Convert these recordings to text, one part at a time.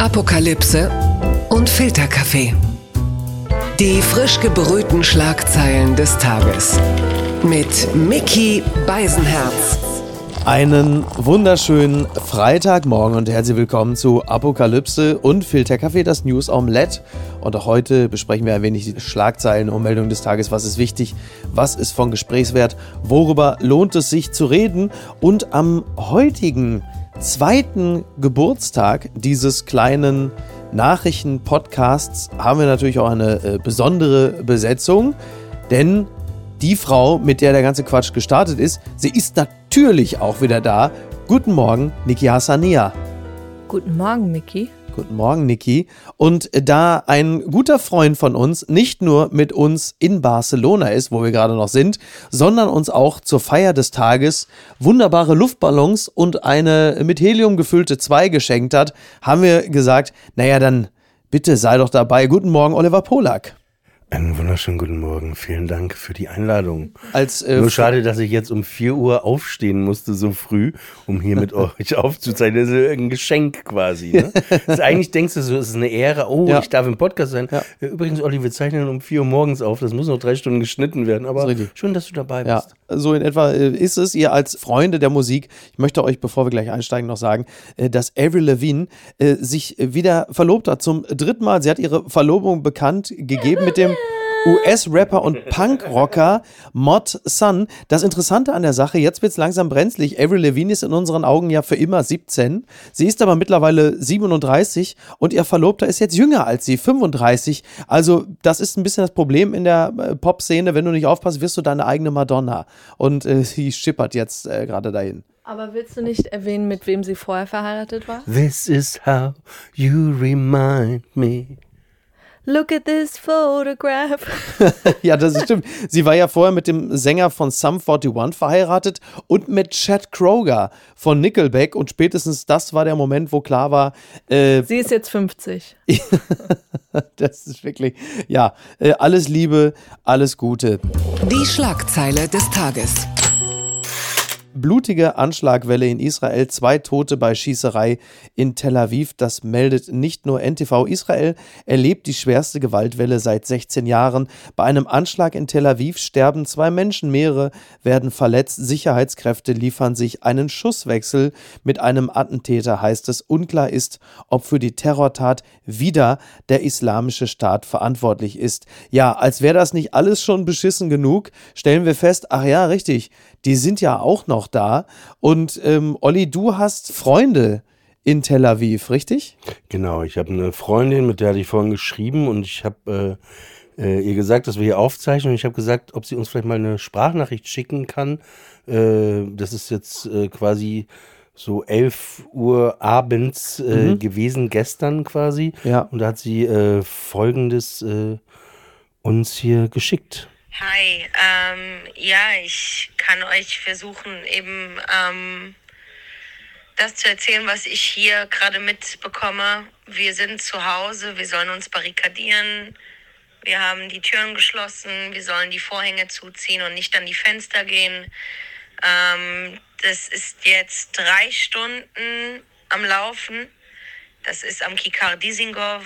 Apokalypse und Filterkaffee. Die frisch gebrühten Schlagzeilen des Tages. Mit Mickey Beisenherz. Einen wunderschönen Freitagmorgen und herzlich willkommen zu Apokalypse und Filterkaffee, das News Omelette. Und auch heute besprechen wir ein wenig die Schlagzeilen und Meldungen des Tages. Was ist wichtig? Was ist von Gesprächswert? Worüber lohnt es sich zu reden? Und am heutigen zweiten Geburtstag dieses kleinen Nachrichten-Podcasts haben wir natürlich auch eine äh, besondere Besetzung, denn die Frau, mit der der ganze Quatsch gestartet ist, sie ist natürlich auch wieder da. Guten Morgen, Niki Hassania. Guten Morgen, Miki. Guten Morgen, Niki. Und da ein guter Freund von uns nicht nur mit uns in Barcelona ist, wo wir gerade noch sind, sondern uns auch zur Feier des Tages wunderbare Luftballons und eine mit Helium gefüllte 2 geschenkt hat, haben wir gesagt, naja, dann bitte sei doch dabei. Guten Morgen, Oliver Polak. Einen wunderschönen guten Morgen. Vielen Dank für die Einladung. Als, äh, Nur schade, dass ich jetzt um 4 Uhr aufstehen musste, so früh, um hier mit euch aufzuzeichnen. Das ist ein Geschenk quasi. Ne? also eigentlich denkst du so, es ist eine Ehre. Oh, Ja. ich darf im Podcast sein. Ja. Äh, Übrigens, Olli, wir zeichnen um 4 Uhr morgens auf. Das muss noch drei Stunden geschnitten werden. Aber Das ist schön, dass du dabei Ja, bist. so in etwa äh, ist es. Ihr als Freunde der Musik, ich möchte euch, bevor wir gleich einsteigen, noch sagen, äh, dass Avril Lavigne äh, sich wieder verlobt hat. Zum dritten Mal. Sie hat ihre Verlobung bekannt gegeben mit dem US-Rapper und Punkrocker Mod Sun. Das Interessante an der Sache, jetzt wird es langsam brenzlig. Avril Lavigne ist in unseren Augen ja für immer 17. Sie ist aber mittlerweile 37 und ihr Verlobter ist jetzt jünger als sie, 35. Also das ist ein bisschen das Problem in der äh, Pop-Szene. Wenn du nicht aufpasst, wirst du deine eigene Madonna. Und äh, sie schippert jetzt äh, gerade dahin. Aber willst du nicht erwähnen, mit wem sie vorher verheiratet war? This is how you remind me. Look at this photograph. ja, das stimmt. Sie war ja vorher mit dem Sänger von Sum 41 verheiratet und mit Chad Kroger von Nickelback. Und spätestens das war der Moment, wo klar war, äh, Sie ist jetzt 50. das ist wirklich, ja, äh, alles Liebe, alles Gute. Die Schlagzeile des Tages. Blutige Anschlagwelle in Israel, zwei Tote bei Schießerei in Tel Aviv. Das meldet nicht nur NTV. Israel erlebt die schwerste Gewaltwelle seit 16 Jahren. Bei einem Anschlag in Tel Aviv sterben zwei Menschen, mehrere werden verletzt. Sicherheitskräfte liefern sich einen Schusswechsel mit einem Attentäter, heißt es. Unklar ist, ob für die Terrortat wieder der Islamische Staat verantwortlich ist. Ja, als wäre das nicht alles schon beschissen genug, stellen wir fest, ach ja, richtig, die sind ja auch noch da. Und ähm, Olli, du hast Freunde in Tel Aviv, richtig? Genau, ich habe eine Freundin, mit der hatte ich vorhin geschrieben und ich habe äh, äh, ihr gesagt, dass wir hier aufzeichnen und ich habe gesagt, ob sie uns vielleicht mal eine Sprachnachricht schicken kann. Äh, das ist jetzt äh, quasi so 11 Uhr abends äh, gewesen, gestern quasi. Ja. Und da hat sie äh, Folgendes uns hier geschickt. Hi, ähm, ja, ich kann euch versuchen, eben ähm, das zu erzählen, was ich hier gerade mitbekomme. Wir sind zu Hause, wir sollen uns barrikadieren, wir haben die Türen geschlossen, wir sollen die Vorhänge zuziehen und nicht an die Fenster gehen. Ähm, das ist jetzt drei Stunden am Laufen. Das ist am Kikar Disingov,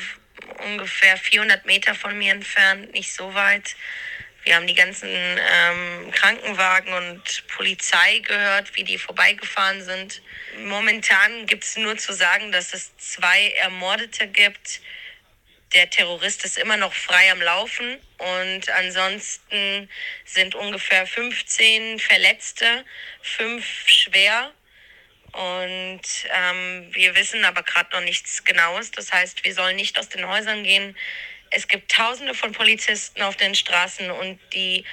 ungefähr 400 Meter von mir entfernt, nicht so weit. Wir haben die ganzen ähm, Krankenwagen und Polizei gehört, wie die vorbeigefahren sind. Momentan gibt es nur zu sagen, dass es zwei Ermordete gibt. Der Terrorist ist immer noch frei am Laufen und ansonsten sind ungefähr 15 Verletzte, fünf schwer. Und ähm, wir wissen aber gerade noch nichts Genaues. Das heißt, wir sollen nicht aus den Häusern gehen. Es gibt Tausende von Polizisten auf den Straßen und die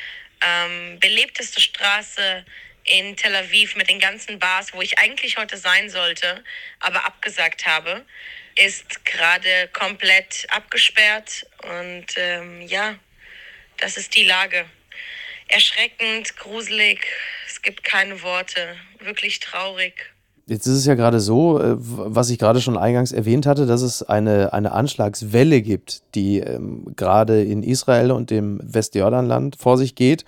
ähm, belebteste Straße in Tel Aviv mit den ganzen Bars, wo ich eigentlich heute sein sollte, aber abgesagt habe, ist gerade komplett abgesperrt. Und ähm, ja, das ist die Lage. Erschreckend, gruselig, es gibt keine Worte, wirklich traurig. Jetzt ist es ja gerade so, äh, was ich gerade schon eingangs erwähnt hatte, dass es eine, eine Anschlagswelle gibt, die ähm, gerade in Israel und dem Westjordanland vor sich geht.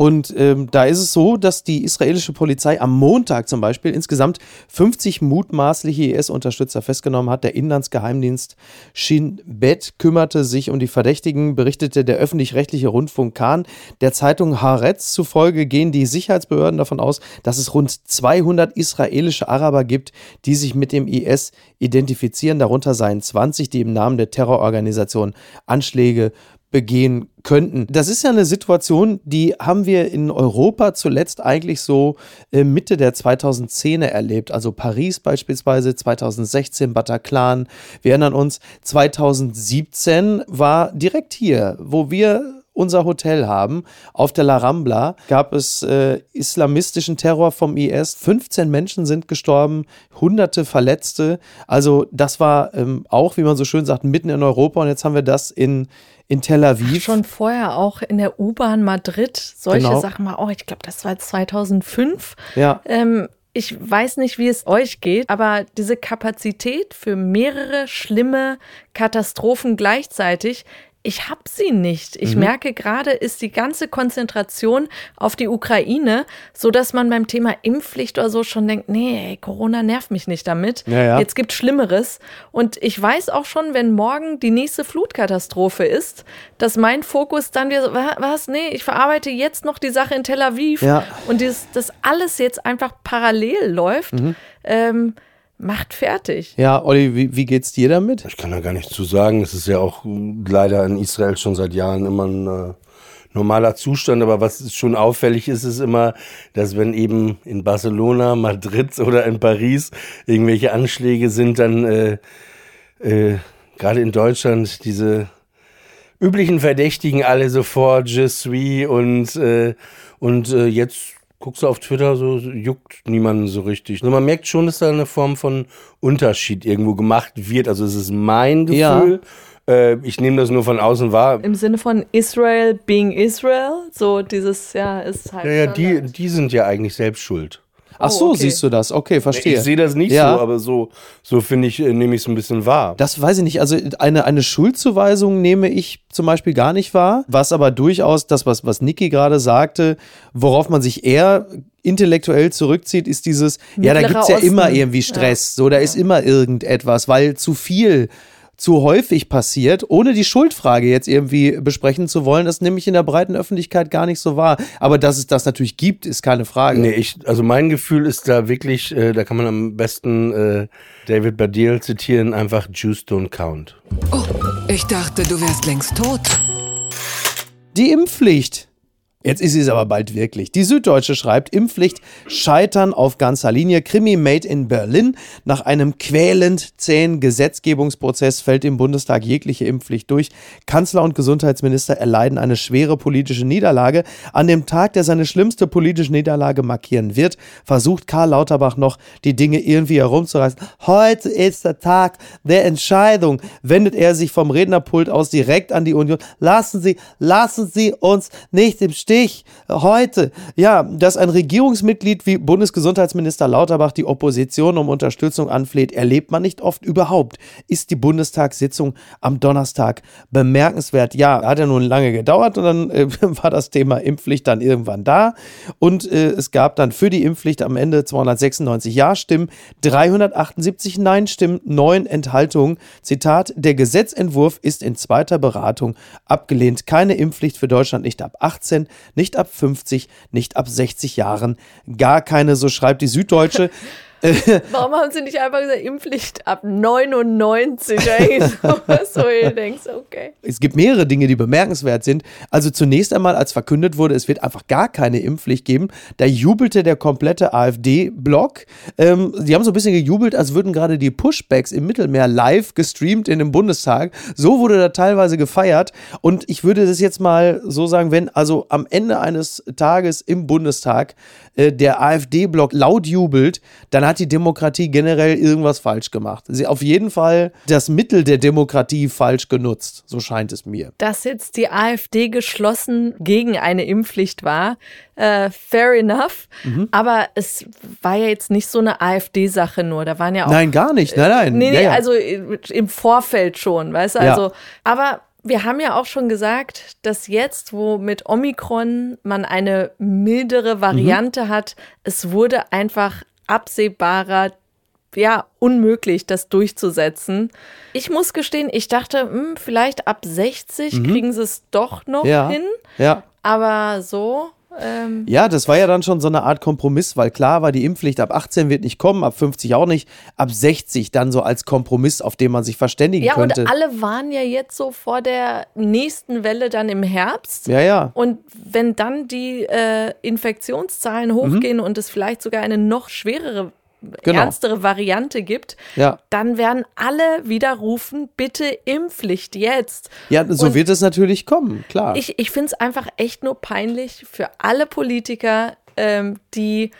Und ähm, da ist es so, dass die israelische Polizei am Montag zum Beispiel insgesamt 50 mutmaßliche IS-Unterstützer festgenommen hat. Der Inlandsgeheimdienst Shin Bet kümmerte sich um die Verdächtigen, berichtete der öffentlich-rechtliche Rundfunk Kahn. Der Zeitung Haaretz zufolge gehen die Sicherheitsbehörden davon aus, dass es rund 200 israelische Araber gibt, die sich mit dem IS identifizieren. Darunter seien 20, die im Namen der Terrororganisation Anschläge begehen könnten. Das ist ja eine Situation, die haben wir in Europa zuletzt eigentlich so äh, Mitte der 2010er erlebt. Also Paris beispielsweise, 2016 Bataclan. Wir erinnern uns, 2017 war direkt hier, wo wir unser Hotel haben. Auf der La Rambla gab es äh, islamistischen Terror vom IS. 15 Menschen sind gestorben, hunderte Verletzte. Also das war ähm, auch, wie man so schön sagt, mitten in Europa. Und jetzt haben wir das in, in Tel Aviv. Ach, schon vorher auch in der U-Bahn Madrid. Solche Genau. Sachen mal auch. Ich glaube, das war 2005. Ja. Ähm, ich weiß nicht, wie es euch geht, aber diese Kapazität für mehrere schlimme Katastrophen gleichzeitig, ich habe sie nicht. Ich Mhm. merke gerade, ist die ganze Konzentration auf die Ukraine, so dass man beim Thema Impfpflicht oder so schon denkt, nee, Corona nervt mich nicht damit. Ja, ja. Jetzt gibt Schlimmeres. Und ich weiß auch schon, wenn morgen die nächste Flutkatastrophe ist, dass mein Fokus dann wieder so, "Wa- was, nee, ich verarbeite jetzt noch die Sache in Tel Aviv. Ja. Und dieses, das alles jetzt einfach parallel läuft, Mhm. ähm, macht fertig. Ja, Olli, wie, wie geht's dir damit? Ich kann da gar nichts zu sagen. Es ist ja auch leider in Israel schon seit Jahren immer ein äh, normaler Zustand. Aber was schon auffällig ist, ist immer, dass wenn eben in Barcelona, Madrid oder in Paris irgendwelche Anschläge sind, dann äh, äh, gerade in Deutschland diese üblichen Verdächtigen alle sofort, Je suis und, äh, und äh, jetzt guckst du auf Twitter, so juckt niemanden so richtig. Nur man merkt schon, dass da eine Form von Unterschied irgendwo gemacht wird. Also es ist mein Ja. Gefühl. Äh, ich nehme das nur von außen wahr. Im Sinne von Israel being Israel, so dieses, ja, ist halt. Ja, ja, die, Standard. die sind ja eigentlich selbst schuld. Ach so, okay. siehst du das? Okay, verstehe. Ich sehe das nicht Ja. so, aber so, so finde ich, äh, nehme ich es ein bisschen wahr. Das weiß ich nicht. Also eine, eine Schuldzuweisung nehme ich zum Beispiel gar nicht wahr. Was aber durchaus das, was, was Niki gerade sagte, worauf man sich eher intellektuell zurückzieht, ist dieses, ja, da Mittlerer gibt's ja Osten. immer irgendwie Stress. So, da ist immer irgendetwas, weil zu viel zu häufig passiert, ohne die Schuldfrage jetzt irgendwie besprechen zu wollen, das nehme ich in der breiten Öffentlichkeit gar nicht so wahr. Aber dass es das natürlich gibt, ist keine Frage. Nee, ich, also mein Gefühl ist da wirklich, äh, da kann man am besten äh, David Baddiel zitieren, einfach Juice don't count. Oh, ich dachte, du wärst längst tot. Die Impfpflicht. Jetzt ist es aber bald wirklich. Die Süddeutsche schreibt, Impfpflicht scheitern auf ganzer Linie. Krimi made in Berlin. Nach einem quälend zähen Gesetzgebungsprozess fällt im Bundestag jegliche Impfpflicht durch. Kanzler und Gesundheitsminister erleiden eine schwere politische Niederlage. An dem Tag, der seine schlimmste politische Niederlage markieren wird, versucht Karl Lauterbach noch, die Dinge irgendwie herumzureißen. Heute ist der Tag der Entscheidung. Wendet er sich vom Rednerpult aus direkt an die Union. Lassen Sie, lassen Sie uns nicht im Stich. Heute, ja, dass ein Regierungsmitglied wie Bundesgesundheitsminister Lauterbach die Opposition um Unterstützung anfleht, erlebt man nicht oft überhaupt. Ist die Bundestagssitzung am Donnerstag bemerkenswert? Ja, hat ja nun lange gedauert und dann äh, war das Thema Impfpflicht dann irgendwann da. Und äh, es gab dann für die Impfpflicht am Ende 296 Ja-Stimmen, 378 Nein-Stimmen, 9 Enthaltungen. Zitat: Der Gesetzentwurf ist in zweiter Beratung abgelehnt. Keine Impfpflicht für Deutschland nicht ab 18, nicht ab 50, nicht ab 60 Jahren. Gar keine, so schreibt die Süddeutsche. Warum haben sie nicht einfach gesagt, Impfpflicht ab 99? Eigentlich sowas, wo ihr denkst, okay. Es gibt mehrere Dinge, die bemerkenswert sind. Also zunächst einmal, als verkündet wurde, es wird einfach gar keine Impfpflicht geben, da jubelte der komplette AfD-Block. Ähm, die haben so ein bisschen gejubelt, als würden gerade die Pushbacks im Mittelmeer live gestreamt in dem Bundestag. So wurde da teilweise gefeiert. Und ich würde das jetzt mal so sagen, wenn also am Ende eines Tages im Bundestag äh, der AfD-Block laut jubelt, dann hat die Demokratie generell irgendwas falsch gemacht. Sie auf jeden Fall das Mittel der Demokratie falsch genutzt, so scheint es mir. Dass jetzt die AfD geschlossen gegen eine Impfpflicht war, äh, fair enough. Mhm. Aber es war ja jetzt nicht so eine AfD-Sache nur. Da waren ja auch Nein, gar nicht. Nein, nein. Nee, nee, Ja, ja. also im Vorfeld schon, weißt du? Ja. Also, aber wir haben ja auch schon gesagt, dass jetzt, wo mit Omikron man eine mildere Variante mhm. hat, es wurde einfach absehbarer, ja, unmöglich, das durchzusetzen. Ich muss gestehen, ich dachte, mh, hm, vielleicht ab 60 mhm. kriegen sie es doch noch ja. hin. Ja. Aber so ähm ja, das war ja dann schon so eine Art Kompromiss, weil klar war, die Impfpflicht ab 18 wird nicht kommen, ab 50 auch nicht, ab 60 dann so als Kompromiss, auf den man sich verständigen ja, könnte. Ja, und alle waren ja jetzt so vor der nächsten Welle dann im Herbst. Ja, ja. Und wenn dann die äh, Infektionszahlen hochgehen mhm. und es vielleicht sogar eine noch schwerere genau. ernstere Variante gibt, ja. dann werden alle wieder rufen, bitte Impfpflicht jetzt. Ja, so Und wird es natürlich kommen, klar. Ich, ich finde es einfach echt nur peinlich für alle Politiker, ähm, die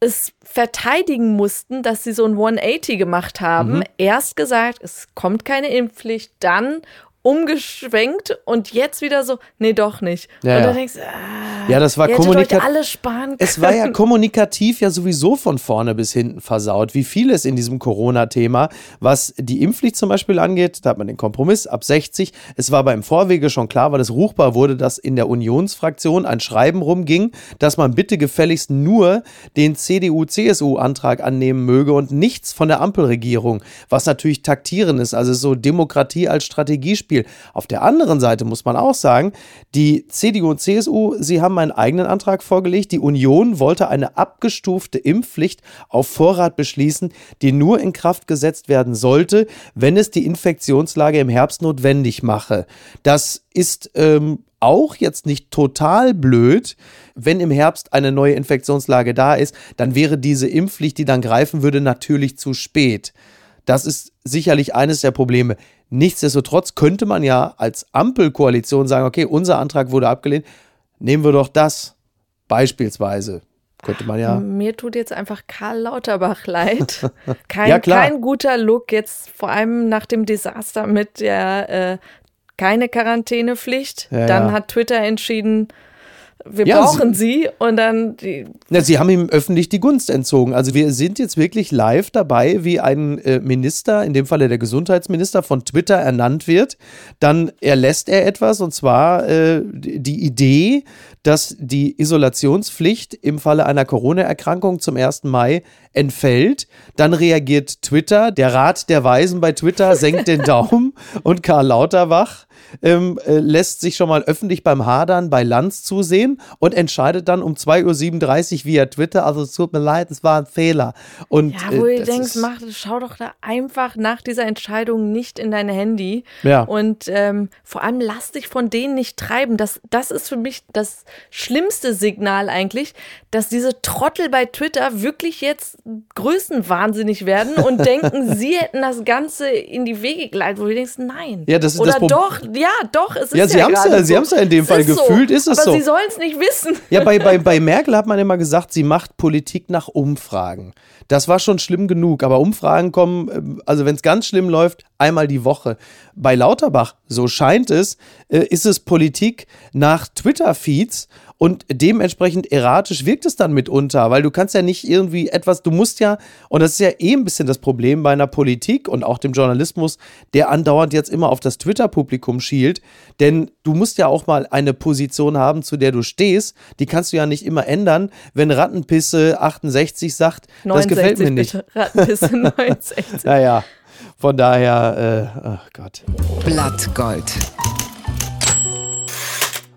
es verteidigen mussten, dass sie so ein 180 gemacht haben. Mhm. Erst gesagt, es kommt keine Impfpflicht, dann umgeschwenkt und jetzt wieder so, nee, doch nicht. Ja, und dann denkst du, ah, ja, das war kommunikativ. alles sparen können. Es war ja kommunikativ ja sowieso von vorne bis hinten versaut, wie vieles in diesem Corona-Thema, was die Impfpflicht zum Beispiel angeht. Da hat man den Kompromiss ab 60. Es war aber im Vorwege schon klar, weil es ruchbar wurde, dass in der Unionsfraktion ein Schreiben rumging, dass man bitte gefälligst nur den CDU-CSU-Antrag annehmen möge und nichts von der Ampelregierung, was natürlich taktieren ist, also so Demokratie als Strategiespiel Spiel. Auf der anderen Seite muss man auch sagen, die CDU und CSU, sie haben einen eigenen Antrag vorgelegt. Die Union wollte eine abgestufte Impfpflicht auf Vorrat beschließen, die nur in Kraft gesetzt werden sollte, wenn es die Infektionslage im Herbst notwendig mache. Das ist ähm, auch jetzt nicht total blöd, wenn im Herbst eine neue Infektionslage da ist, dann wäre diese Impfpflicht, die dann greifen würde, natürlich zu spät. Das ist sicherlich eines der Probleme. Nichtsdestotrotz könnte man ja als Ampelkoalition sagen, okay, unser Antrag wurde abgelehnt, nehmen wir doch das beispielsweise. Könnte man ja. Mir tut jetzt einfach Karl Lauterbach leid. Kein, ja, kein guter Look, jetzt vor allem nach dem Desaster mit der äh, keine Quarantänepflicht. Ja, Dann ja. hat Twitter entschieden, wir ja, brauchen sie, sie, und dann die. Ja, sie haben ihm öffentlich die Gunst entzogen. Also wir sind jetzt wirklich live dabei, wie ein äh, Minister, in dem Falle der Gesundheitsminister, von Twitter ernannt wird. Dann erlässt er etwas, und zwar äh, die Idee, dass die Isolationspflicht im Falle einer Corona-Erkrankung zum 1. Mai entfällt. Dann reagiert Twitter, der Rat der Weisen bei Twitter senkt den Daumen und Karl Lauterbach ähm, äh, lässt sich schon mal öffentlich beim Hadern bei Lanz zusehen und entscheidet dann um 2.37 Uhr via Twitter, also es tut mir leid, es war ein Fehler. Und, ja, wo äh, du denkst, mach, schau doch da einfach nach dieser Entscheidung nicht in dein Handy. Ja. Und ähm, vor allem lass dich von denen nicht treiben. Das, das ist für mich das schlimmste Signal eigentlich, dass diese Trottel bei Twitter wirklich jetzt größenwahnsinnig werden und denken, sie hätten das Ganze in die Wege geleitet, wo du denkst, nein. Ja, das ist Oder das doch, ja, doch, es ist ja, sie ja haben es ja, sie haben es ja in dem es Fall gefühlt, so. ist es aber so. Aber sie sollen es nicht wissen. Ja, bei, bei, bei Merkel hat man immer gesagt, sie macht Politik nach Umfragen. Das war schon schlimm genug, aber Umfragen kommen, äh, also wenn es ganz schlimm läuft, einmal die Woche. Bei Lauterbach, so scheint es, äh, ist es Politik nach Twitter-Feeds und dementsprechend erratisch wirkt es dann mitunter, weil du kannst ja nicht irgendwie etwas, du musst ja, und das ist ja eh ein bisschen das Problem bei einer Politik und auch dem Journalismus, der andauernd jetzt immer auf das Twitter-Publikum schielt, denn du musst ja auch mal eine Position haben, zu der du stehst, die kannst du ja nicht immer ändern, wenn Rattenpisse 68 sagt, 69, das gefällt mir nicht. Bitte. Rattenpisse 69. naja, von daher, äh, oh Gott. Blattgold.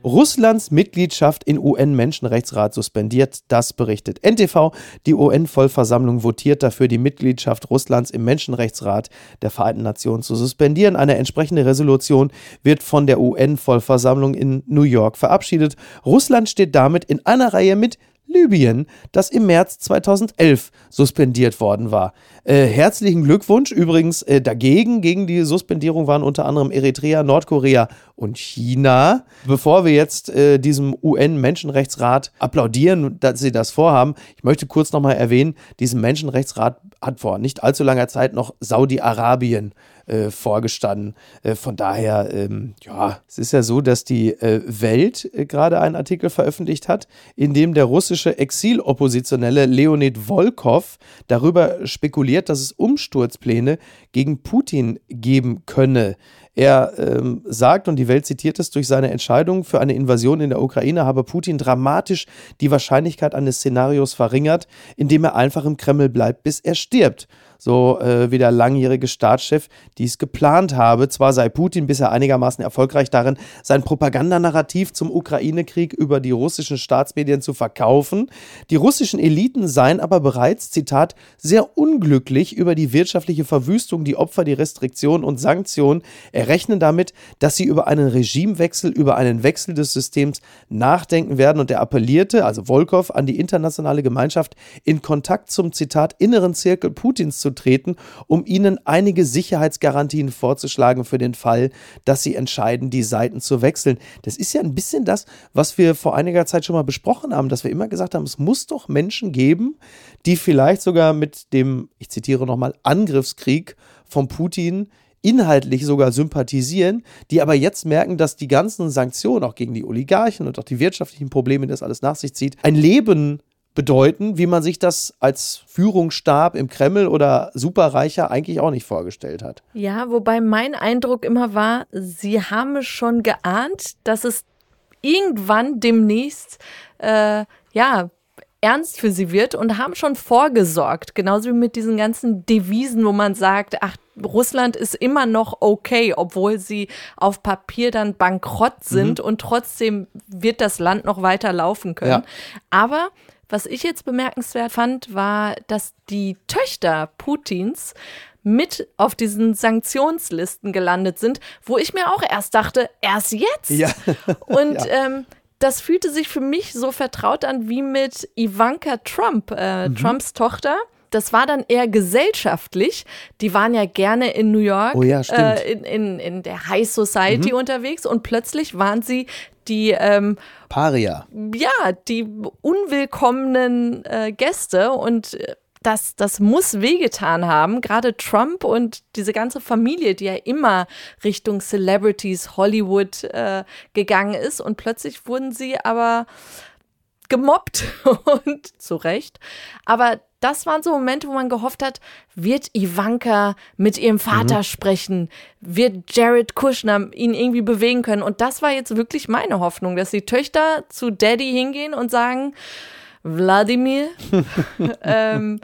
Russlands Mitgliedschaft in UN-Menschenrechtsrat suspendiert, das berichtet NTV. Die UN-Vollversammlung votiert dafür, die Mitgliedschaft Russlands im Menschenrechtsrat der Vereinten Nationen zu suspendieren. Eine entsprechende Resolution wird von der UN-Vollversammlung in New York verabschiedet. Russland steht damit in einer Reihe mit Libyen, das im März 2011 suspendiert worden war. Äh, herzlichen Glückwunsch. Übrigens äh, dagegen, gegen die Suspendierung waren unter anderem Eritrea, Nordkorea und China. Bevor wir jetzt äh, diesem UN-Menschenrechtsrat applaudieren, dass sie das vorhaben, ich möchte kurz nochmal erwähnen, diesen Menschenrechtsrat hat vor nicht allzu langer Zeit noch Saudi-Arabien äh, vorgestanden. Äh, von daher, ähm, ja, es ist ja so, dass die äh, Welt äh, gerade einen Artikel veröffentlicht hat, in dem der russische Exiloppositionelle Leonid Volkov darüber spekuliert, dass es Umsturzpläne gegen Putin geben könne. Er ähm, sagt, und die Welt zitiert es, durch seine Entscheidung für eine Invasion in der Ukraine habe Putin dramatisch die Wahrscheinlichkeit eines Szenarios verringert, indem er einfach im Kreml bleibt, bis er stirbt so äh, wie der langjährige Staatschef dies geplant habe. Zwar sei Putin bisher einigermaßen erfolgreich darin, sein Propagandanarrativ zum Ukraine-Krieg über die russischen Staatsmedien zu verkaufen. Die russischen Eliten seien aber bereits, Zitat, sehr unglücklich über die wirtschaftliche Verwüstung, die Opfer, die Restriktionen und Sanktionen. errechnen damit, dass sie über einen Regimewechsel, über einen Wechsel des Systems nachdenken werden. Und er appellierte, also Volkov, an die internationale Gemeinschaft in Kontakt zum, Zitat, inneren Zirkel Putins zu treten, um ihnen einige Sicherheitsgarantien vorzuschlagen für den Fall, dass sie entscheiden, die Seiten zu wechseln. Das ist ja ein bisschen das, was wir vor einiger Zeit schon mal besprochen haben, dass wir immer gesagt haben, es muss doch Menschen geben, die vielleicht sogar mit dem, ich zitiere nochmal, Angriffskrieg von Putin inhaltlich sogar sympathisieren, die aber jetzt merken, dass die ganzen Sanktionen auch gegen die Oligarchen und auch die wirtschaftlichen Probleme, die das alles nach sich zieht, ein Leben bedeuten, wie man sich das als Führungsstab im Kreml oder Superreicher eigentlich auch nicht vorgestellt hat. Ja, wobei mein Eindruck immer war, sie haben schon geahnt, dass es irgendwann demnächst äh, ja ernst für sie wird und haben schon vorgesorgt, genauso wie mit diesen ganzen Devisen, wo man sagt, ach, Russland ist immer noch okay, obwohl sie auf Papier dann bankrott sind mhm. und trotzdem wird das Land noch weiter laufen können. Ja. Aber was ich jetzt bemerkenswert fand, war, dass die Töchter Putins mit auf diesen Sanktionslisten gelandet sind, wo ich mir auch erst dachte, erst jetzt. Ja. Und ja. Ähm, das fühlte sich für mich so vertraut an wie mit Ivanka Trump, äh, mhm. Trumps Tochter. Das war dann eher gesellschaftlich. Die waren ja gerne in New York, oh ja, äh, in, in, in der High Society mhm. unterwegs und plötzlich waren sie die ähm, Paria. Ja, die unwillkommenen äh, Gäste und äh, das, das muss wehgetan haben. Gerade Trump und diese ganze Familie, die ja immer Richtung Celebrities, Hollywood äh, gegangen ist. Und plötzlich wurden sie aber gemobbt und zu Recht. Aber das waren so Momente, wo man gehofft hat, wird Ivanka mit ihrem Vater mhm. sprechen? Wird Jared Kushner ihn irgendwie bewegen können? Und das war jetzt wirklich meine Hoffnung, dass die Töchter zu Daddy hingehen und sagen, Wladimir, ähm,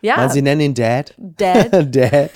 ja. Weil sie nennen ihn Dad. Dad. Dad.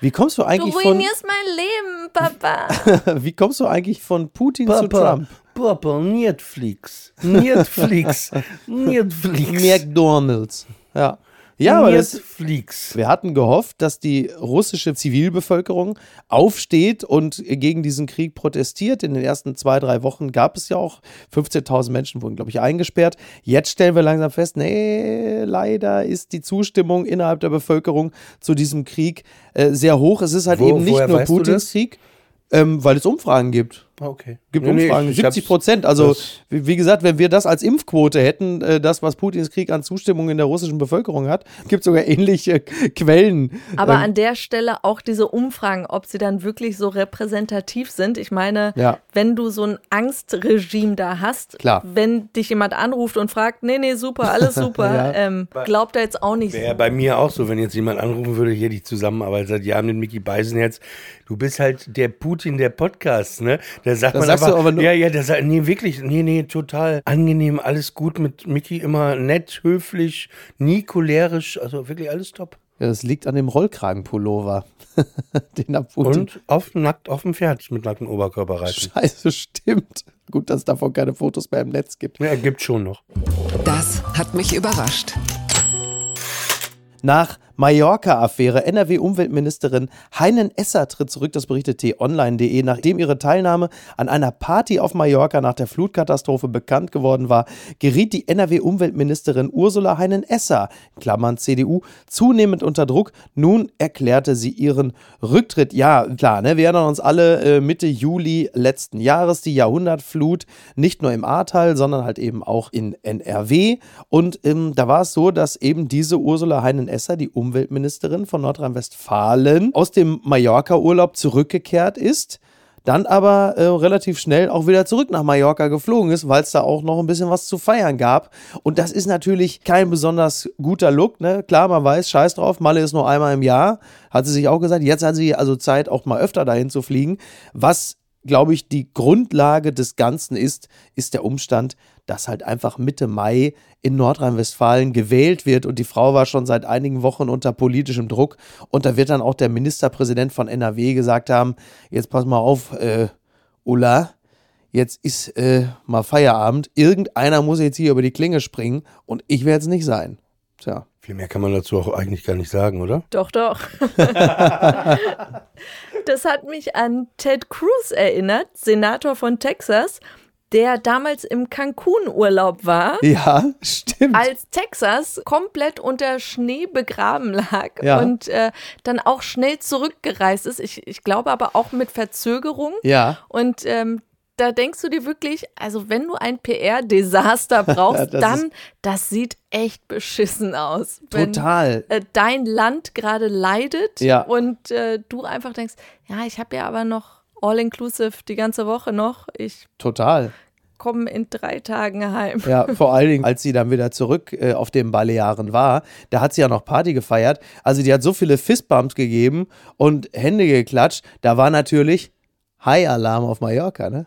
Wie kommst du eigentlich du von. Du ruinierst mein Leben, Papa. Wie kommst du eigentlich von Putin Papa, zu Trump? Papa, Netflix. Netflix. Netflix. McDonalds. Ja. Ja, aber das, Netflix. wir hatten gehofft, dass die russische Zivilbevölkerung aufsteht und gegen diesen Krieg protestiert. In den ersten zwei, drei Wochen gab es ja auch 15.000 Menschen wurden, glaube ich, eingesperrt. Jetzt stellen wir langsam fest, nee, leider ist die Zustimmung innerhalb der Bevölkerung zu diesem Krieg äh, sehr hoch. Es ist halt Wo, eben nicht nur Putins Krieg, ähm, weil es Umfragen gibt. Ah, okay. Gibt nee, Umfragen, nee, 70 Prozent. Also, wie, wie, gesagt, wenn wir das als Impfquote hätten, äh, das, was Putins Krieg an Zustimmung in der russischen Bevölkerung hat, gibt sogar ähnliche Quellen. Aber ähm, an der Stelle auch diese Umfragen, ob sie dann wirklich so repräsentativ sind. Ich meine, ja. wenn du so ein Angstregime da hast, Klar. wenn dich jemand anruft und fragt, nee, nee, super, alles super, ja. ähm, glaubt er jetzt auch nicht. Wäre bei mir auch so, wenn jetzt jemand anrufen würde, hier die Zusammenarbeit seit Jahren mit Mickey Beisenherz, du bist halt der Putin der Podcasts, ne? Da sagt das man einfach, aber nur ja, ja, der sagt, nee, wirklich, nee, nee, total angenehm, alles gut mit Mickey, immer nett, höflich, nie cholerisch, also wirklich alles top. Ja, das liegt an dem Rollkragenpullover. Den hat Putin. Und auf, nackt auf dem Pferd mit nacktem Oberkörper reiten. Scheiße, stimmt. Gut, dass es davon keine Fotos mehr im Netz gibt. Ja, gibt schon noch. Das hat mich überrascht. Nach Mallorca-Affäre. NRW-Umweltministerin Heinen Esser tritt zurück, das berichtet t-online.de. Nachdem ihre Teilnahme an einer Party auf Mallorca nach der Flutkatastrophe bekannt geworden war, geriet die NRW-Umweltministerin Ursula Heinen Esser, Klammern CDU, zunehmend unter Druck. Nun erklärte sie ihren Rücktritt. Ja, klar, ne, wir erinnern uns alle äh, Mitte Juli letzten Jahres, die Jahrhundertflut, nicht nur im Ahrtal, sondern halt eben auch in NRW. Und ähm, da war es so, dass eben diese Ursula Heinen Esser, die Umweltministerin von Nordrhein-Westfalen aus dem Mallorca-Urlaub zurückgekehrt ist. dann aber äh, relativ schnell auch wieder zurück nach Mallorca geflogen ist, weil es da auch noch ein bisschen was zu feiern gab. Und das ist natürlich kein besonders guter Look. Ne? Klar, man weiß, scheiß drauf, Malle ist nur einmal im Jahr, hat sie sich auch gesagt. Jetzt hat sie also Zeit, auch mal öfter dahin zu fliegen. Was glaube ich, die Grundlage des Ganzen ist, ist der Umstand, dass halt einfach Mitte Mai in Nordrhein-Westfalen gewählt wird und die Frau war schon seit einigen Wochen unter politischem Druck und da wird dann auch der Ministerpräsident von NRW gesagt haben, jetzt pass mal auf, äh, Ulla, jetzt ist äh, mal Feierabend, irgendeiner muss jetzt hier über die Klinge springen und ich werde es nicht sein. Tja. Viel mehr kann man dazu auch eigentlich gar nicht sagen, oder? Doch, doch. das hat mich an Ted Cruz erinnert, Senator von Texas, der damals im Cancun-Urlaub war. Ja, stimmt. Als Texas komplett unter Schnee begraben lag Ja. und äh, dann auch schnell zurückgereist ist. Ich, ich glaube aber auch mit Verzögerung. Ja. Und ähm, da denkst du dir wirklich, also wenn du ein PR-Desaster brauchst, das dann, das sieht echt beschissen aus. Wenn, Total. äh, dein Land gerade leidet Ja. und äh, du einfach denkst, ja, ich habe ja aber noch all-inclusive die ganze Woche noch. Ich Total. Komme in drei Tagen heim. Ja, vor allen Dingen, als sie dann wieder zurück äh, auf den Balearen war, da hat sie ja noch Party gefeiert. Also die hat so viele Fistbumps gegeben und Hände geklatscht. Da war natürlich High-Alarm auf Mallorca, ne?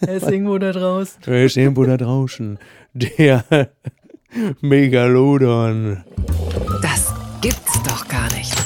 Er ist irgendwo da draußen. wer ist irgendwo da draußen? Der Megalodon. Das gibt's doch gar nicht.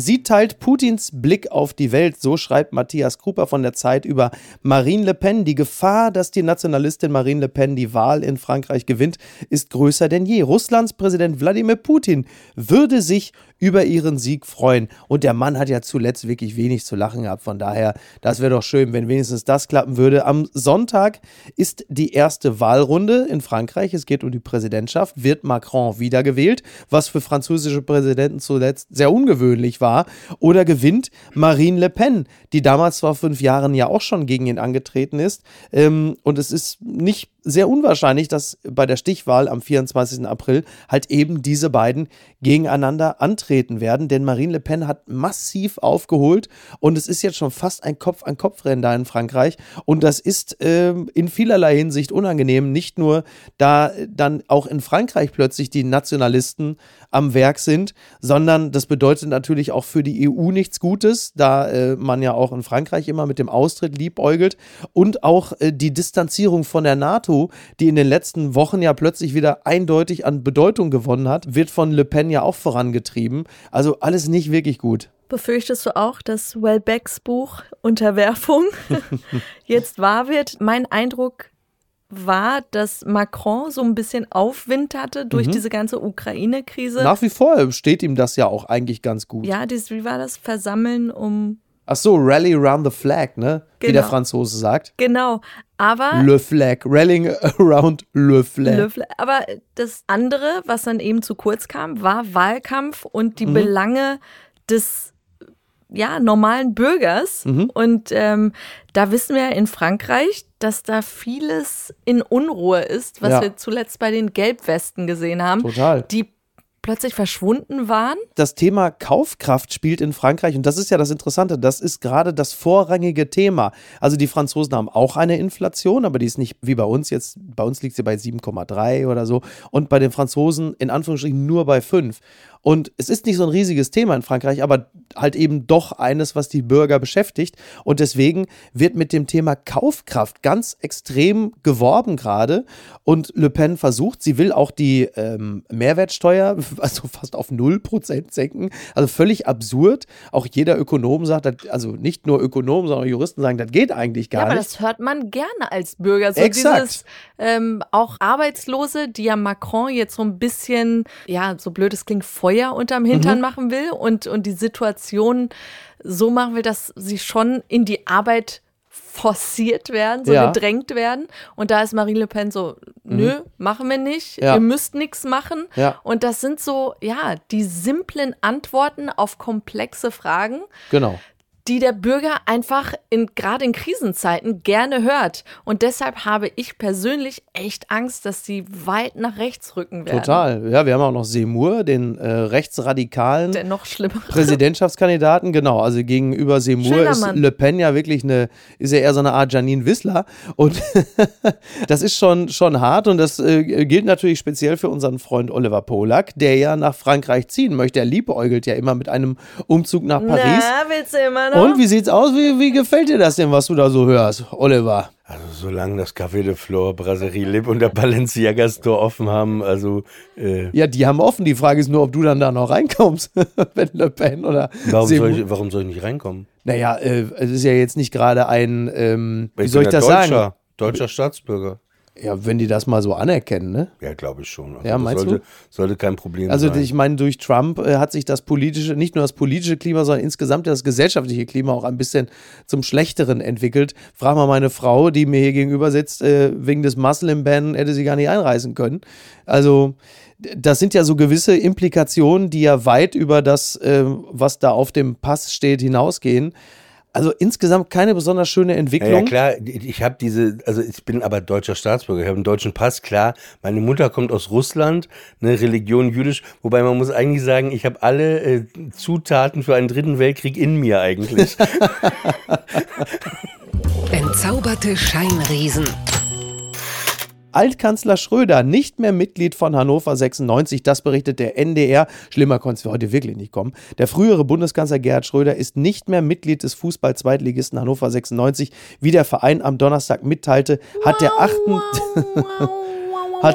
Sie teilt Putins Blick auf die Welt, so schreibt Matthias Kruper von der Zeit über Marine Le Pen. Die Gefahr, dass die Nationalistin Marine Le Pen die Wahl in Frankreich gewinnt, ist größer denn je. Russlands Präsident Wladimir Putin würde sich über ihren Sieg freuen. Und der Mann hat ja zuletzt wirklich wenig zu lachen gehabt. Von daher, das wäre doch schön, wenn wenigstens das klappen würde. Am Sonntag ist die erste Wahlrunde in Frankreich. Es geht um die Präsidentschaft. Wird Macron wiedergewählt, was für französische Präsidenten zuletzt sehr ungewöhnlich war. Oder gewinnt Marine Le Pen, die damals vor fünf Jahren ja auch schon gegen ihn angetreten ist. Ähm, und es ist nicht sehr unwahrscheinlich, dass bei der Stichwahl am 24. April halt eben diese beiden gegeneinander antreten werden, denn Marine Le Pen hat massiv aufgeholt und es ist jetzt schon fast ein Kopf-an-Kopf-Rennen da in Frankreich. Und das ist ähm, in vielerlei Hinsicht unangenehm, nicht nur da dann auch in Frankreich plötzlich die Nationalisten am Werk sind, sondern das bedeutet natürlich auch für die EU nichts Gutes, da äh, man ja auch in Frankreich immer mit dem Austritt liebäugelt. Und auch äh, die Distanzierung von der NATO, die in den letzten Wochen ja plötzlich wieder eindeutig an Bedeutung gewonnen hat, wird von Le Pen ja auch vorangetrieben. Also alles nicht wirklich gut. Befürchtest du auch, dass Wellbecks Buch Unterwerfung jetzt wahr wird? Mein Eindruck war, dass Macron so ein bisschen Aufwind hatte durch Mhm. diese ganze Ukraine-Krise. Nach wie vor steht ihm das ja auch eigentlich ganz gut. Ja, dieses, wie war das? Versammeln um. Ach so, Rally around the flag, ne? Wie der Genau. Franzose sagt. Genau. Aber. Le flag. Rallying around le flag. Löffel. Aber das andere, was dann eben zu kurz kam, war Wahlkampf und die Mhm. Belange des ja, normalen Bürgers. Mhm. Und ähm, da wissen wir in Frankreich, dass da vieles in Unruhe ist, was Ja. wir zuletzt bei den Gelbwesten gesehen haben, Total. die plötzlich verschwunden waren. das Thema Kaufkraft spielt in Frankreich und das ist ja das Interessante, das ist gerade das vorrangige Thema. Also die Franzosen haben auch eine Inflation, aber die ist nicht wie bei uns jetzt, bei uns liegt sie bei 7,3 oder so und bei den Franzosen in Anführungsstrichen nur bei 5. Und es ist nicht so ein riesiges Thema in Frankreich, aber halt eben doch eines, was die Bürger beschäftigt. Und deswegen wird mit dem Thema Kaufkraft ganz extrem geworben gerade. Und Le Pen versucht, sie will auch die ähm, Mehrwertsteuer, also fast auf 0% senken. Also völlig absurd. Auch jeder Ökonom sagt, also nicht nur Ökonomen, sondern auch Juristen sagen, das geht eigentlich gar ja, aber nicht. das hört man gerne als Bürger. So Exakt. dieses ähm, auch Arbeitslose, die ja Macron jetzt so ein bisschen, ja, so blöd es klingt, Feuer unterm Hintern Mhm. machen will und, und die Situation so machen will, dass sie schon in die Arbeit forciert werden, so Ja. Mhm. gedrängt werden. Und da ist Marine Le Pen so, nö, machen wir nicht, Ja. ihr müsst nichts machen. Ja. Und das sind so, ja, die simplen Antworten auf komplexe Fragen Genau. Die der Bürger einfach in gerade in Krisenzeiten gerne hört. Und deshalb habe ich persönlich echt Angst, dass sie weit nach rechts rücken werden. Total. Ja, wir haben auch noch Seymour, den äh, rechtsradikalen Der noch. Präsidentschaftskandidaten, genau. Also gegenüber Seymour ist. Le Pen ja wirklich eine, ist ja eher so eine Art Janine Wissler. Und das ist schon, schon hart und das äh, gilt natürlich speziell für unseren Freund Oliver Polak, der ja nach Frankreich ziehen möchte. Er liebäugelt ja immer mit einem Umzug nach Paris. Na, willst du immer noch? Und wie sieht's aus? Wie, wie gefällt dir das denn, was du da so hörst, Oliver? Also solange das Café de Flore, Brasserie Lip und der Balenciaga Store offen haben, also äh, Ja, die haben offen. Die Frage ist nur, ob du dann da noch reinkommst, wenn Le Pen oder warum, soll ich, warum soll ich nicht reinkommen? Naja, äh, es ist ja jetzt nicht gerade ein, ähm, wie Ich soll bin ich ja das Deutscher, sagen? Deutscher Staatsbürger. Ja, wenn die das mal so anerkennen, ne? Ja, glaube ich schon. Also Ja, das meinst sollte, du? sollte kein Problem Also sein. ich meine, durch Trump äh, hat sich das politische, nicht nur das politische Klima, sondern insgesamt das gesellschaftliche Klima auch ein bisschen zum Schlechteren entwickelt. Frag mal meine Frau, die mir hier gegenüber sitzt, äh, wegen des Muslim-Ban hätte sie gar nicht einreisen können. Also das sind ja so gewisse Implikationen, die ja weit über das, äh, was da auf dem Pass steht, hinausgehen. Also insgesamt keine besonders schöne Ja, ja, Entwicklung. klar, ich habe diese, also ich bin aber deutscher Staatsbürger, ich habe einen deutschen Pass, klar. Meine Mutter kommt aus Russland, eine Religion jüdisch, wobei man muss eigentlich sagen, ich habe alle äh, Zutaten für einen dritten Weltkrieg in mir eigentlich. Entzauberte Scheinriesen. Altkanzler Schröder nicht mehr Mitglied von Hannover 96, das berichtet der NDR. Schlimmer konnte es für heute wirklich nicht kommen. Der frühere Bundeskanzler Gerhard Schröder ist nicht mehr Mitglied des Fußball-Zweitligisten Hannover 96. Wie der Verein am Donnerstag mitteilte, hat der,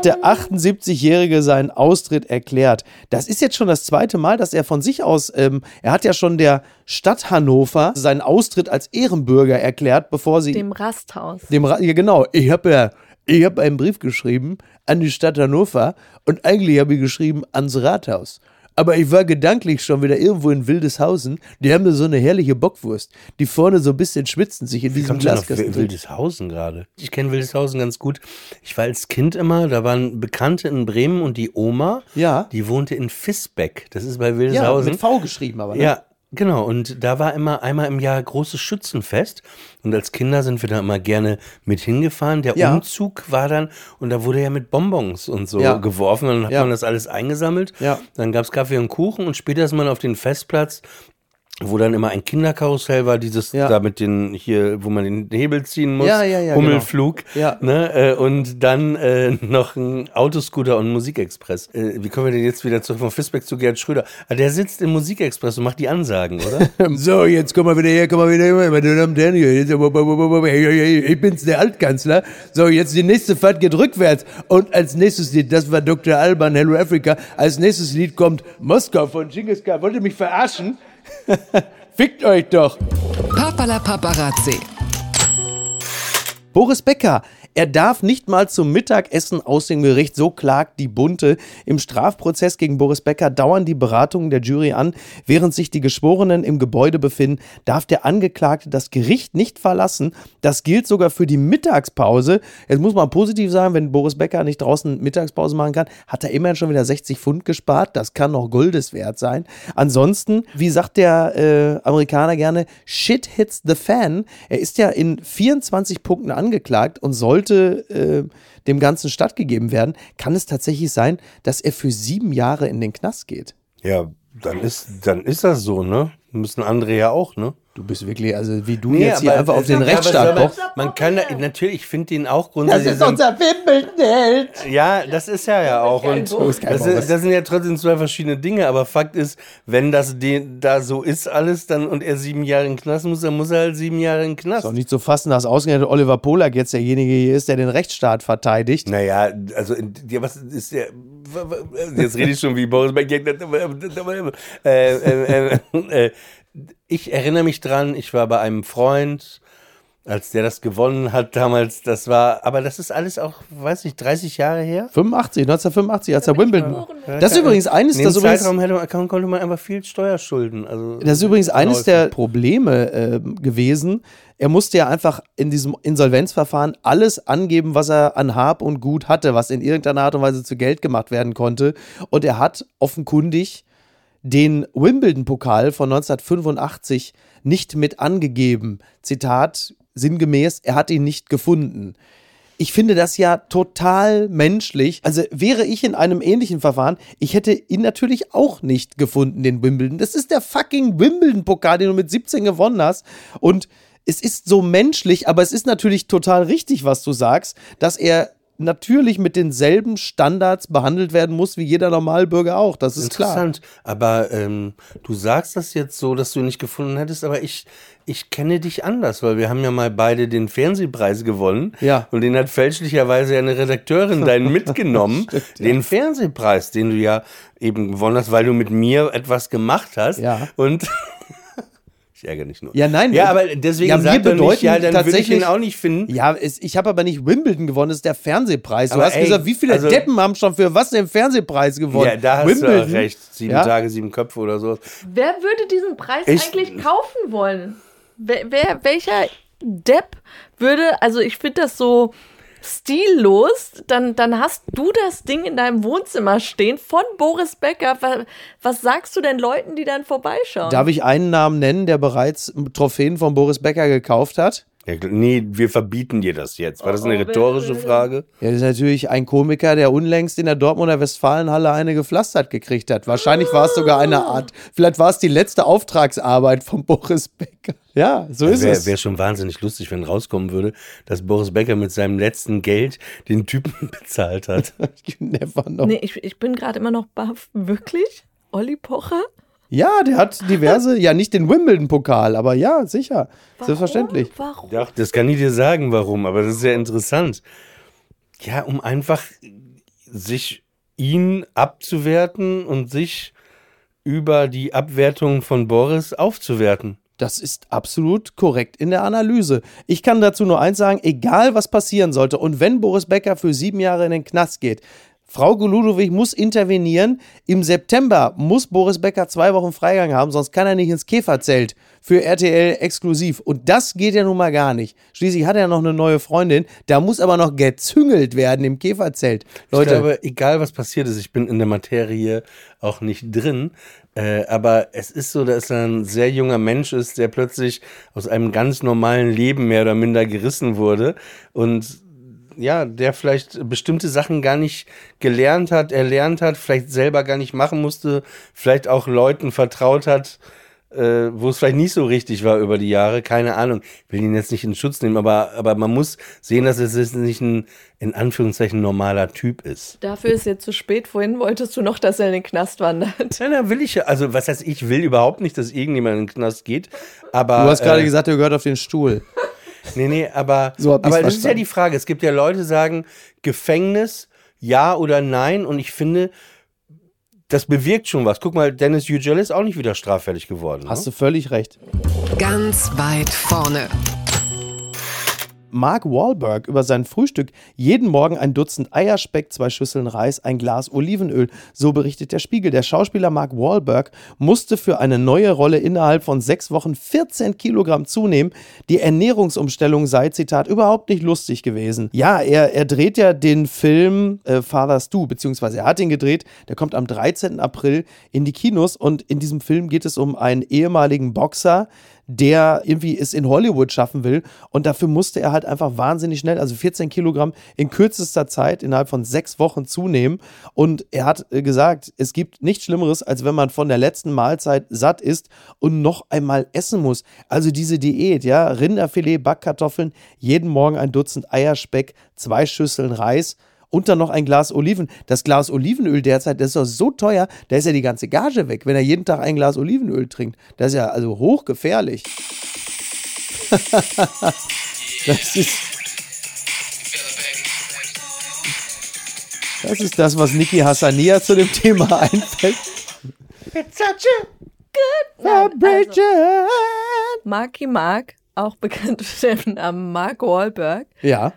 der 78-Jährige seinen Austritt erklärt. Das ist jetzt schon das zweite Mal, dass er von sich aus, ähm, er hat ja schon der Stadt Hannover seinen Austritt als Ehrenbürger erklärt, bevor sie Dem Rasthaus. dem Ra ja, genau. Ich habe ja, ich habe einen Brief geschrieben an die Stadt Hannover und eigentlich habe ich geschrieben ans Rathaus. Aber ich war gedanklich schon wieder irgendwo in Wildeshausen. Die haben da so eine herrliche Bockwurst, die vorne so ein bisschen schwitzend sich in Wie diesem auf Glaskasten drin. Wildeshausen gerade? Ich kenne Wildeshausen ganz gut. Ich war als Kind immer, da waren Bekannte in Bremen und die Oma, Ja. die wohnte in Fisbeck. Das ist bei Ja, Wildeshausen. mit V geschrieben aber. Ne? Ja, genau. Und da war immer einmal im Jahr großes Schützenfest. Und als Kinder sind wir da immer gerne mit hingefahren. Der Ja. Umzug war dann, und da wurde ja mit Bonbons und so Ja. geworfen. Dann hat Ja. man das alles eingesammelt. Dann gab es Kaffee und Kuchen und später ist man auf den Festplatz. Wo dann immer ein Kinderkarussell war, dieses Ja. da mit den hier, wo man den Hebel ziehen muss, Ja, ja, ja, Hummelflug, genau. Ja. ne, äh, und dann äh, noch ein Autoscooter und ein Musikexpress. Äh, wie kommen wir denn jetzt wieder zurück von Fisbeck zu Gerd Schröder? Ah, der sitzt im Musikexpress und macht die Ansagen, oder? So, jetzt kommen wir wieder her, kommen wir wieder her, meine Damen und Herren. Ich bin's, der Altkanzler. So, jetzt die nächste Fahrt geht rückwärts. Und als nächstes Lied, das war Dr. Alban, Hello Africa. Als nächstes Lied kommt Moskau von Genghis Khan. Wollt ihr mich verarschen? Fickt euch doch. Papala Paparazzi. Boris Becker, er darf nicht mal zum Mittagessen aus dem Gericht, so klagt die Bunte. Im Strafprozess gegen Boris Becker dauern die Beratungen der Jury an. Während sich die Geschworenen im Gebäude befinden, darf der Angeklagte das Gericht nicht verlassen. Das gilt sogar für die Mittagspause. Jetzt muss man positiv sagen, wenn Boris Becker nicht draußen Mittagspause machen kann, hat er immerhin schon wieder 60 Pfund gespart. Das kann noch Goldes wert sein. Ansonsten, wie sagt der äh, Amerikaner gerne, shit hits the fan. Er ist ja in 24 Punkten angeklagt und sollte äh, dem Ganzen stattgegeben werden. Kann es tatsächlich sein, dass er für sieben Jahre in den Knast geht? ja, dann ist, dann ist das so, ne? Müssen andere ja auch, ne? Du bist wirklich, also wie du Nee, jetzt hier einfach auf den Rechtsstaat man, pochst. man kann da, natürlich, ich finde den auch grundsätzlich. Das ist Wimbledon-Held. Ja, das ist er ja auch. Und das, ist, das sind ja trotzdem zwei verschiedene Dinge. Aber Fakt ist, wenn das den, da so ist alles, dann und er sieben Jahre in den Knast muss, dann muss er halt sieben Jahre in den Knast. Ist auch nicht zu fassen, dass ausgerechnet Oliver Polak jetzt derjenige hier ist, der den Rechtsstaat verteidigt. Naja, also in- ja, was ist der? Jetzt rede ich schon wie Boris Becker. Äh, äh, äh, äh, ich erinnere mich dran, ich war bei einem Freund, als der das gewonnen hat damals. Das war, aber das ist alles auch, weiß ich, 30 Jahre her. 85, 1985, als er Wimbledon. Das ist übrigens eines, das übrigens, Zeitraum hätte man, kann- konnte man einfach viel Steuerschulden. Also das ist übrigens eines der Probleme äh, gewesen. Er musste ja einfach in diesem Insolvenzverfahren alles angeben, was er an Hab und Gut hatte, was in irgendeiner Art und Weise zu Geld gemacht werden konnte. Und er hat offenkundig den Wimbledon-Pokal von 1985 nicht mit angegeben. Zitat sinngemäß, er hat ihn nicht gefunden. Ich finde das ja total menschlich. Also wäre ich in einem ähnlichen Verfahren, ich hätte ihn natürlich auch nicht gefunden, den Wimbledon. Das ist der fucking Wimbledon-Pokal, den du mit 17 gewonnen hast. Und es ist so menschlich, aber es ist natürlich total richtig, was du sagst, dass er natürlich mit denselben Standards behandelt werden muss wie jeder Normalbürger auch. Das ist klar. Interessant. Aber ähm, du sagst das jetzt so, dass du ihn nicht gefunden hättest, aber ich, ich kenne dich anders, weil wir haben ja mal beide den Fernsehpreis gewonnen. Ja. Und den hat fälschlicherweise eine Redakteurin deinen mitgenommen. Stimmt, ja. Den Fernsehpreis, den du ja eben gewonnen hast, weil du mit mir etwas gemacht hast. Ja. Und ich ärgere dich nur. Ja, nein. Ja, aber deswegen Ja, wir sag doch nicht, bedeuten ja, dann würde ich tatsächlich- ihn auch nicht finden. Ja, es, ich habe aber nicht Wimbledon gewonnen, das ist der Fernsehpreis. Du Aber hast ey, gesagt, wie viele also- Deppen haben schon für was den Fernsehpreis gewonnen? Ja, da hast Wimbledon? du recht. Sieben Ja? Tage, sieben Köpfe oder so. Wer würde diesen Preis Ich- eigentlich kaufen wollen? Wer, wer, welcher Depp würde, also ich finde das so stillos, dann, dann hast du das Ding in deinem Wohnzimmer stehen von Boris Becker. Was, was sagst du denn Leuten, die dann vorbeischauen? Darf ich einen Namen nennen, der bereits Trophäen von Boris Becker gekauft hat? Ja, nee, wir verbieten dir das jetzt. War das eine Oh, rhetorische. Frage? Ja, das ist natürlich ein Komiker, der unlängst in der Dortmunder Westfalenhalle eine gepflastert gekriegt hat. Wahrscheinlich war es sogar eine Art, vielleicht war es die letzte Auftragsarbeit von Boris Becker. Ja, so ist es. Wäre wär schon wahnsinnig lustig, wenn rauskommen würde, dass Boris Becker mit seinem letzten Geld den Typen bezahlt hat. Never know. nee, ich, ich bin gerade immer noch baff. Wirklich? Olli Pocher? Ja, der hat diverse, ja nicht den Wimbledon-Pokal, aber ja, sicher. Selbstverständlich. Warum? Doch, das kann ich dir sagen, warum, aber das ist ja interessant. Ja, um einfach sich ihn abzuwerten und sich über die Abwertung von Boris aufzuwerten. Das ist absolut korrekt in der Analyse. Ich kann dazu nur eins sagen, egal was passieren sollte und wenn Boris Becker für sieben Jahre in den Knast geht, Frau Goludowig muss intervenieren. Im September muss Boris Becker zwei Wochen Freigang haben, sonst kann er nicht ins Käferzelt für RTL exklusiv. Und das geht ja nun mal gar nicht. Schließlich hat er noch eine neue Freundin. Da muss aber noch gezüngelt werden im Käferzelt. Leute, glaube, egal was passiert ist, ich bin in der Materie auch nicht drin, äh, aber es ist so, dass er ein sehr junger Mensch ist, der plötzlich aus einem ganz normalen Leben mehr oder minder gerissen wurde und ja, der vielleicht bestimmte Sachen gar nicht gelernt hat, erlernt hat, vielleicht selber gar nicht machen musste, vielleicht auch Leuten vertraut hat, äh, wo es vielleicht nicht so richtig war über die Jahre, keine Ahnung. Ich will ihn jetzt nicht in Schutz nehmen, aber, aber man muss sehen, dass es jetzt nicht ein, in Anführungszeichen, normaler Typ ist. Dafür ist jetzt zu spät. Vorhin wolltest du noch, dass er in den Knast wandert. Nein, da will ich ja, also was heißt, ich will überhaupt nicht, dass irgendjemand in den Knast geht, aber. du hast gerade äh, gesagt, er gehört auf den Stuhl. Nee, nee, aber, So aber das ist ja die Frage. Es gibt ja Leute, die sagen, Gefängnis, ja oder nein. Und ich finde, das bewirkt schon was. Guck mal, Dennis Yücel ist auch nicht wieder straffällig geworden. Hast ne? du völlig recht. Ganz weit vorne. Mark Wahlberg über sein Frühstück jeden Morgen ein Dutzend Eierspeck, zwei Schüsseln Reis, ein Glas Olivenöl. So berichtet der Spiegel. Der Schauspieler Mark Wahlberg musste für eine neue Rolle innerhalb von sechs Wochen 14 Kilogramm zunehmen. Die Ernährungsumstellung sei, Zitat, überhaupt nicht lustig gewesen. Ja, er, er dreht ja den Film äh, Father's Do, beziehungsweise er hat ihn gedreht. Der kommt am 13. April in die Kinos und in diesem Film geht es um einen ehemaligen Boxer, der irgendwie es in Hollywood schaffen will. Und dafür musste er halt einfach wahnsinnig schnell, also 14 Kilogramm in kürzester Zeit, innerhalb von sechs Wochen zunehmen. Und er hat äh, gesagt, es gibt nichts Schlimmeres, als wenn man von der letzten Mahlzeit satt ist und noch einmal essen muss. Also diese Diät, ja, Rinderfilet, Backkartoffeln, jeden Morgen ein Dutzend Eierspeck, zwei Schüsseln Reis und dann noch ein Glas Oliven. Das Glas Olivenöl derzeit, das ist doch so teuer, da ist ja die ganze Gage weg, wenn er jeden Tag ein Glas Olivenöl trinkt. Das ist ja also hochgefährlich. das ist. Das ist das, was Niki Hassania zu dem Thema einfällt. It's such a good vibration. Marky Mark, auch bekannt unter dem Namen Mark Wahlberg. Ja.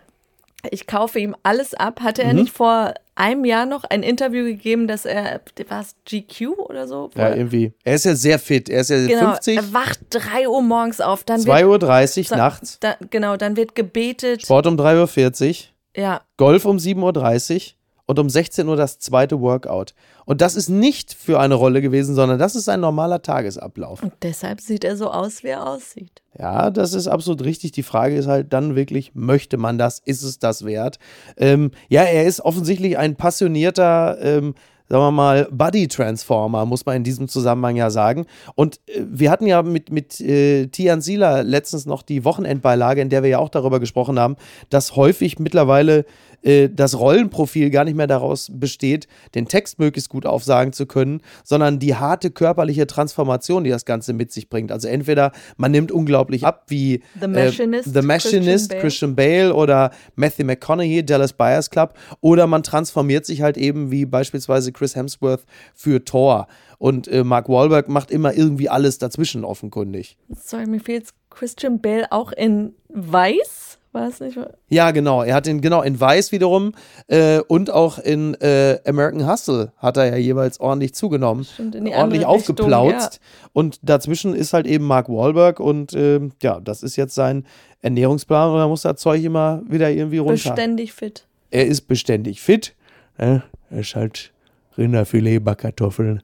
Ich kaufe ihm alles ab. Hatte Mhm. er nicht vor einem Jahr noch ein Interview gegeben, dass er, war es GQ oder so? Ja, irgendwie. Er ist ja sehr fit. Er ist ja genau, 50, er wacht 3 Uhr morgens auf, dann 2.30 wird, Uhr nachts, Da, genau, dann wird gebetet. Sport um 3.40 Uhr, Ja, Golf um 7.30 Uhr und um 16 Uhr das zweite Workout. Und das ist nicht für eine Rolle gewesen, sondern das ist ein normaler Tagesablauf. Und deshalb sieht er so aus, wie er aussieht. Ja, das ist absolut richtig. Die Frage ist halt dann wirklich, möchte man das? Ist es das wert? Ähm, ja, er ist offensichtlich ein passionierter ähm, sagen wir mal, Body Transformer, muss man in diesem Zusammenhang ja sagen. Und äh, wir hatten ja mit, mit äh, Tian Sieler letztens noch die Wochenendbeilage, in der wir ja auch darüber gesprochen haben, dass häufig mittlerweile äh, das Rollenprofil gar nicht mehr daraus besteht, den Text möglichst gut aufsagen zu können, sondern die harte körperliche Transformation, die das Ganze mit sich bringt. Also entweder man nimmt unglaublich ab, wie The Machinist, äh, The Machinist Christian Christian, Bale. Bale. oder Matthew McConaughey, Dallas Buyers Club, oder man transformiert sich halt eben wie beispielsweise Chris Hemsworth für Thor. Und äh, Mark Wahlberg macht immer irgendwie alles dazwischen offenkundig. Sorry, mir fehlt Christian Bale auch in weiß. War es nicht? Ja, genau. Er hat ihn genau in Weiß wiederum äh, und auch in äh, American Hustle hat er ja jeweils ordentlich zugenommen, Stimmt, in die ordentlich andere Richtung, aufgeplautzt. Und dazwischen ist halt eben Mark Wahlberg und ähm, ja, das ist jetzt sein Ernährungsplan und da muss das Zeug immer wieder irgendwie runter. Beständig fit. er ist beständig fit. Ne? Er ist halt Rinderfilet, Backkartoffeln,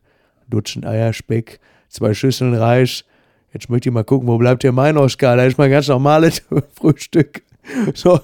Dutzend Eierspeck, zwei Schüsseln Reis. Jetzt möchte ich mal gucken, wo bleibt hier mein Oscar? Da ist mein ganz normales Frühstück. So.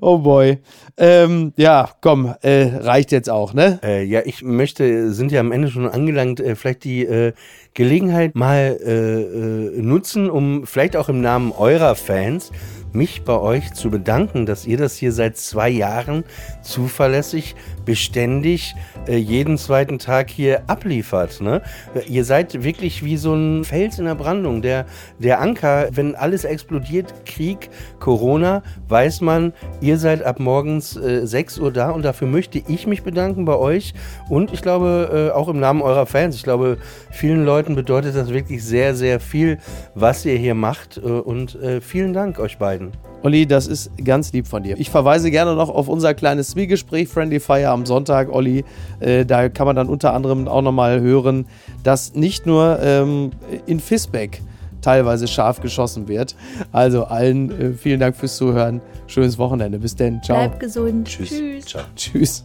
oh boy. Ähm, ja, komm, äh, reicht jetzt auch, ne? Äh, ja, ich möchte, sind ja am Ende schon angelangt, äh, vielleicht die äh, Gelegenheit mal äh, äh, nutzen, um vielleicht auch im Namen eurer Fans mich bei euch zu bedanken, dass ihr das hier seit zwei Jahren zuverlässig, beständig, äh, jeden zweiten Tag hier abliefert. Ne? Ihr seid wirklich wie so ein Fels in der Brandung. Der, der Anker, wenn alles explodiert, Krieg, Corona, weiß man, ihr seid ab morgens äh, 6 Uhr da und dafür möchte ich mich bedanken bei euch und ich glaube äh, auch im Namen eurer Fans. Ich glaube, vielen Leuten bedeutet das wirklich sehr, sehr viel, was ihr hier macht äh, und äh, vielen Dank euch beiden. Olli, das ist ganz lieb von dir. Ich verweise gerne noch auf unser kleines Zwiegespräch Friendly Fire am Sonntag, Olli. Äh, da kann man dann unter anderem auch nochmal hören, dass nicht nur ähm, in Fisbeck teilweise scharf geschossen wird. Also allen äh, vielen Dank fürs Zuhören. Schönes Wochenende. Bis denn. Ciao. Bleib gesund. Tschüss. Tschüss. Ciao. Tschüss.